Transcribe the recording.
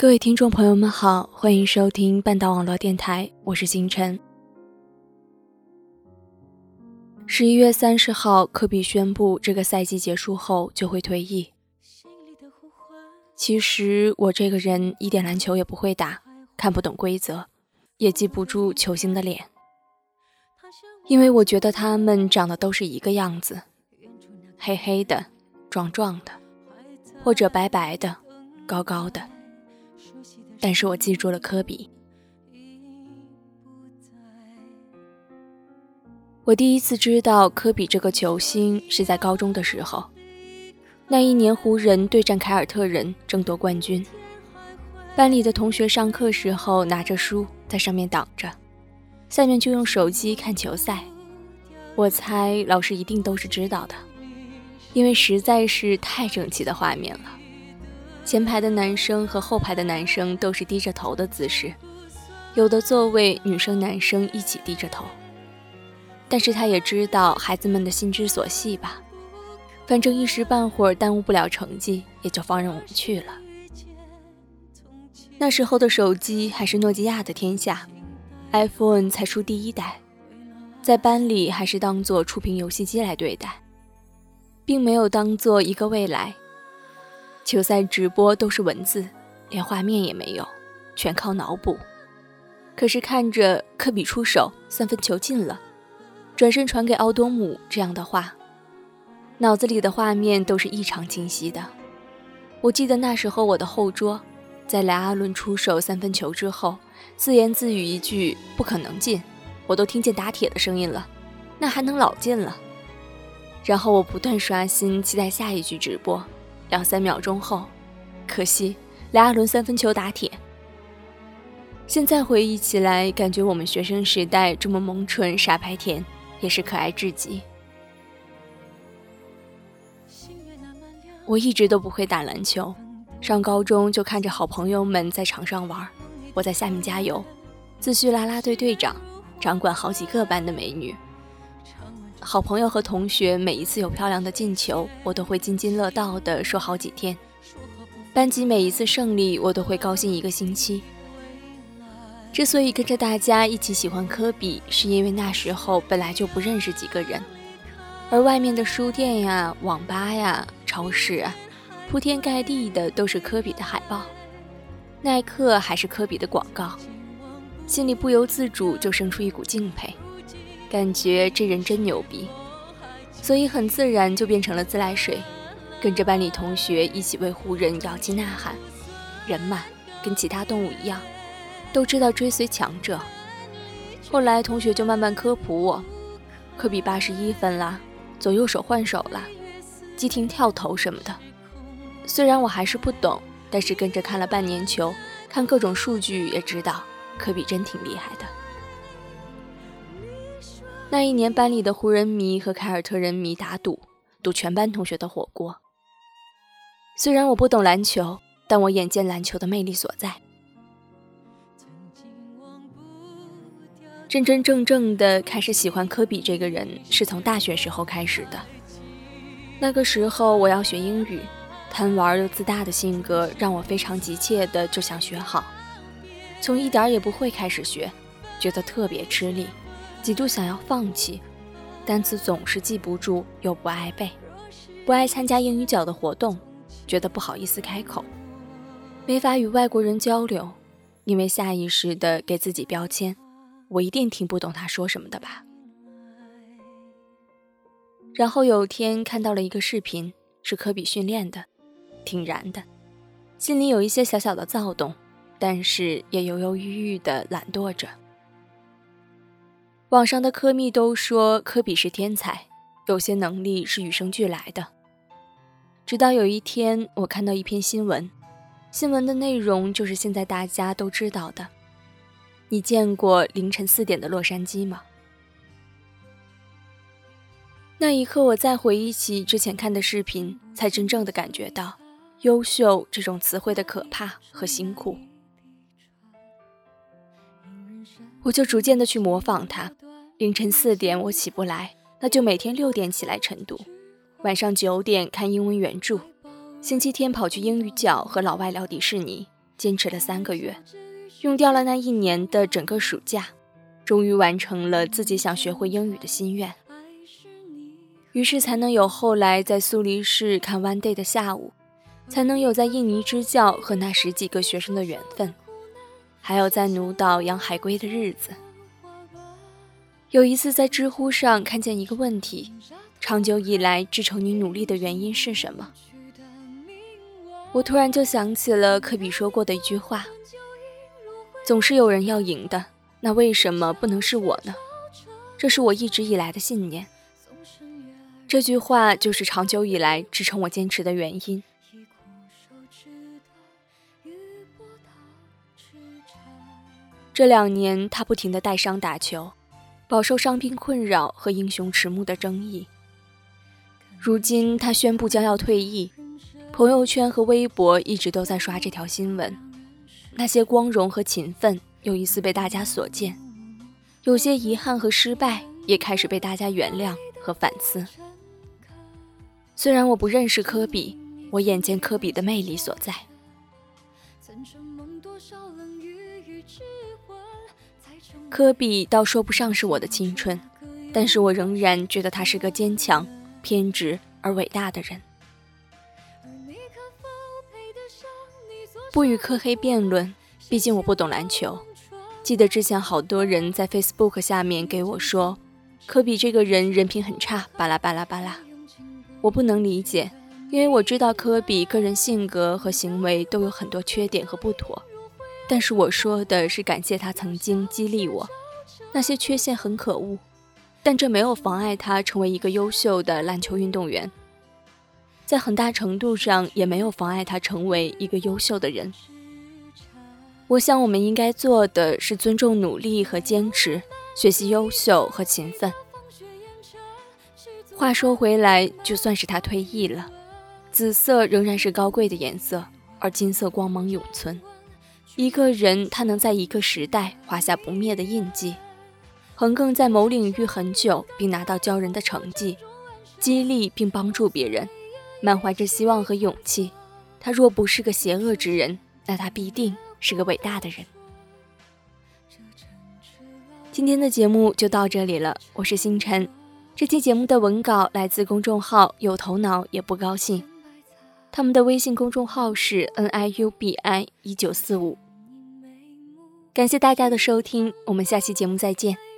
各位听众朋友们好，欢迎收听半岛网络电台，我是星辰。十一月三十号，科比宣布这个赛季结束后就会退役。其实我这个人一点篮球也不会打，看不懂规则，也记不住球星的脸，因为我觉得他们长得都是一个样子，黑黑的、壮壮的，或者白白的、高高的。但是我记住了科比。我第一次知道科比这个球星是在高中的时候，那一年湖人对战凯尔特人争夺冠军，班里的同学上课时候拿着书在上面挡着，下面就用手机看球赛。我猜老师一定都是知道的，因为实在是太整齐的画面了。前排的男生和后排的男生都是低着头的姿势，有的座位女生男生一起低着头。但是他也知道孩子们的心之所系吧，反正一时半会儿耽误不了成绩，也就放任我们去了。那时候的手机还是诺基亚的天下，iPhone 才出第一代，在班里还是当做触屏游戏机来对待，并没有当做一个未来。球赛直播都是文字，连画面也没有，全靠脑补。可是看着科比出手，三分球进了，转身传给奥多姆这样的话，脑子里的画面都是异常清晰的。我记得那时候我的后桌，在莱阿伦出手三分球之后，自言自语一句“不可能进”，我都听见打铁的声音了，那还能老进了？然后我不断刷新，期待下一局直播。两三秒钟后，可惜莱阿伦三分球打铁。现在回忆起来，感觉我们学生时代这么萌蠢傻白甜，也是可爱至极。我一直都不会打篮球，上高中就看着好朋友们在场上玩，我在下面加油，自诩啦啦队队长，掌管好几个班的美女。好朋友和同学每一次有漂亮的进球，我都会津津乐道的说好几天。班级每一次胜利，我都会高兴一个星期。之所以跟着大家一起喜欢科比，是因为那时候本来就不认识几个人，而外面的书店呀、网吧呀、超市啊，铺天盖地的都是科比的海报，耐克还是科比的广告，心里不由自主就生出一股敬佩。感觉这人真牛逼，所以很自然就变成了自来水，跟着班里同学一起为湖人摇旗呐喊。人嘛，跟其他动物一样，都知道追随强者。后来同学就慢慢科普我，科比八十一分啦，左右手换手啦，急停跳投什么的。虽然我还是不懂，但是跟着看了半年球，看各种数据也知道，科比真挺厉害的。那一年，班里的湖人迷和凯尔特人迷打赌，赌全班同学的火锅。虽然我不懂篮球，但我眼见篮球的魅力所在。真真正正的开始喜欢科比这个人，是从大学时候开始的。那个时候我要学英语，贪玩又自大的性格让我非常急切的就想学好，从一点也不会开始学，觉得特别吃力。几度想要放弃，单词总是记不住，又不爱背，不爱参加英语角的活动，觉得不好意思开口，没法与外国人交流，因为下意识的给自己标签，我一定听不懂他说什么的吧。然后有天看到了一个视频，是科比训练的，挺燃的，心里有一些小小的躁动，但是也犹犹豫豫的懒惰着。网上的科密都说科比是天才，有些能力是与生俱来的。直到有一天，我看到一篇新闻，新闻的内容就是现在大家都知道的。你见过凌晨四点的洛杉矶吗？那一刻，我再回忆起之前看的视频，才真正的感觉到“优秀”这种词汇的可怕和辛苦。我就逐渐的去模仿他。凌晨四点我起不来，那就每天六点起来晨读，晚上九点看英文原著，星期天跑去英语角和老外聊迪士尼，坚持了三个月，用掉了那一年的整个暑假，终于完成了自己想学会英语的心愿。于是才能有后来在苏黎世看 One Day 的下午，才能有在印尼支教和那十几个学生的缘分，还有在奴岛养海龟的日子。有一次在知乎上看见一个问题：长久以来支撑你努力的原因是什么？我突然就想起了科比说过的一句话：“总是有人要赢的，那为什么不能是我呢？”这是我一直以来的信念。这句话就是长久以来支撑我坚持的原因。这两年，他不停的带伤打球，饱受伤病困扰和英雄迟暮的争议。如今，他宣布将要退役，朋友圈和微博一直都在刷这条新闻。那些光荣和勤奋又一次被大家所见，有些遗憾和失败也开始被大家原谅和反思。虽然我不认识科比，我眼见科比的魅力所在。科比倒说不上是我的青春，但是我仍然觉得他是个坚强、偏执而伟大的人。不与科黑辩论，毕竟我不懂篮球。记得之前好多人在 Facebook 下面给我说，科比这个人人品很差，巴拉巴拉巴拉。我不能理解，因为我知道科比个人性格和行为都有很多缺点和不妥。但是我说的是感谢他曾经激励我，那些缺陷很可恶，但这没有妨碍他成为一个优秀的篮球运动员，在很大程度上也没有妨碍他成为一个优秀的人。我想我们应该做的是尊重努力和坚持，学习优秀和勤奋。话说回来，就算是他退役了，紫色仍然是高贵的颜色，而金色光芒永存。一个人，他能在一个时代画下不灭的印记，横亘在某领域很久，并拿到骄人的成绩，激励并帮助别人，满怀着希望和勇气。他若不是个邪恶之人，那他必定是个伟大的人。今天的节目就到这里了，我是星辰。这期节目的文稿来自公众号“有头脑也不高兴”，他们的微信公众号是 n i u b i 一九四五。感谢大家的收听，我们下期节目再见。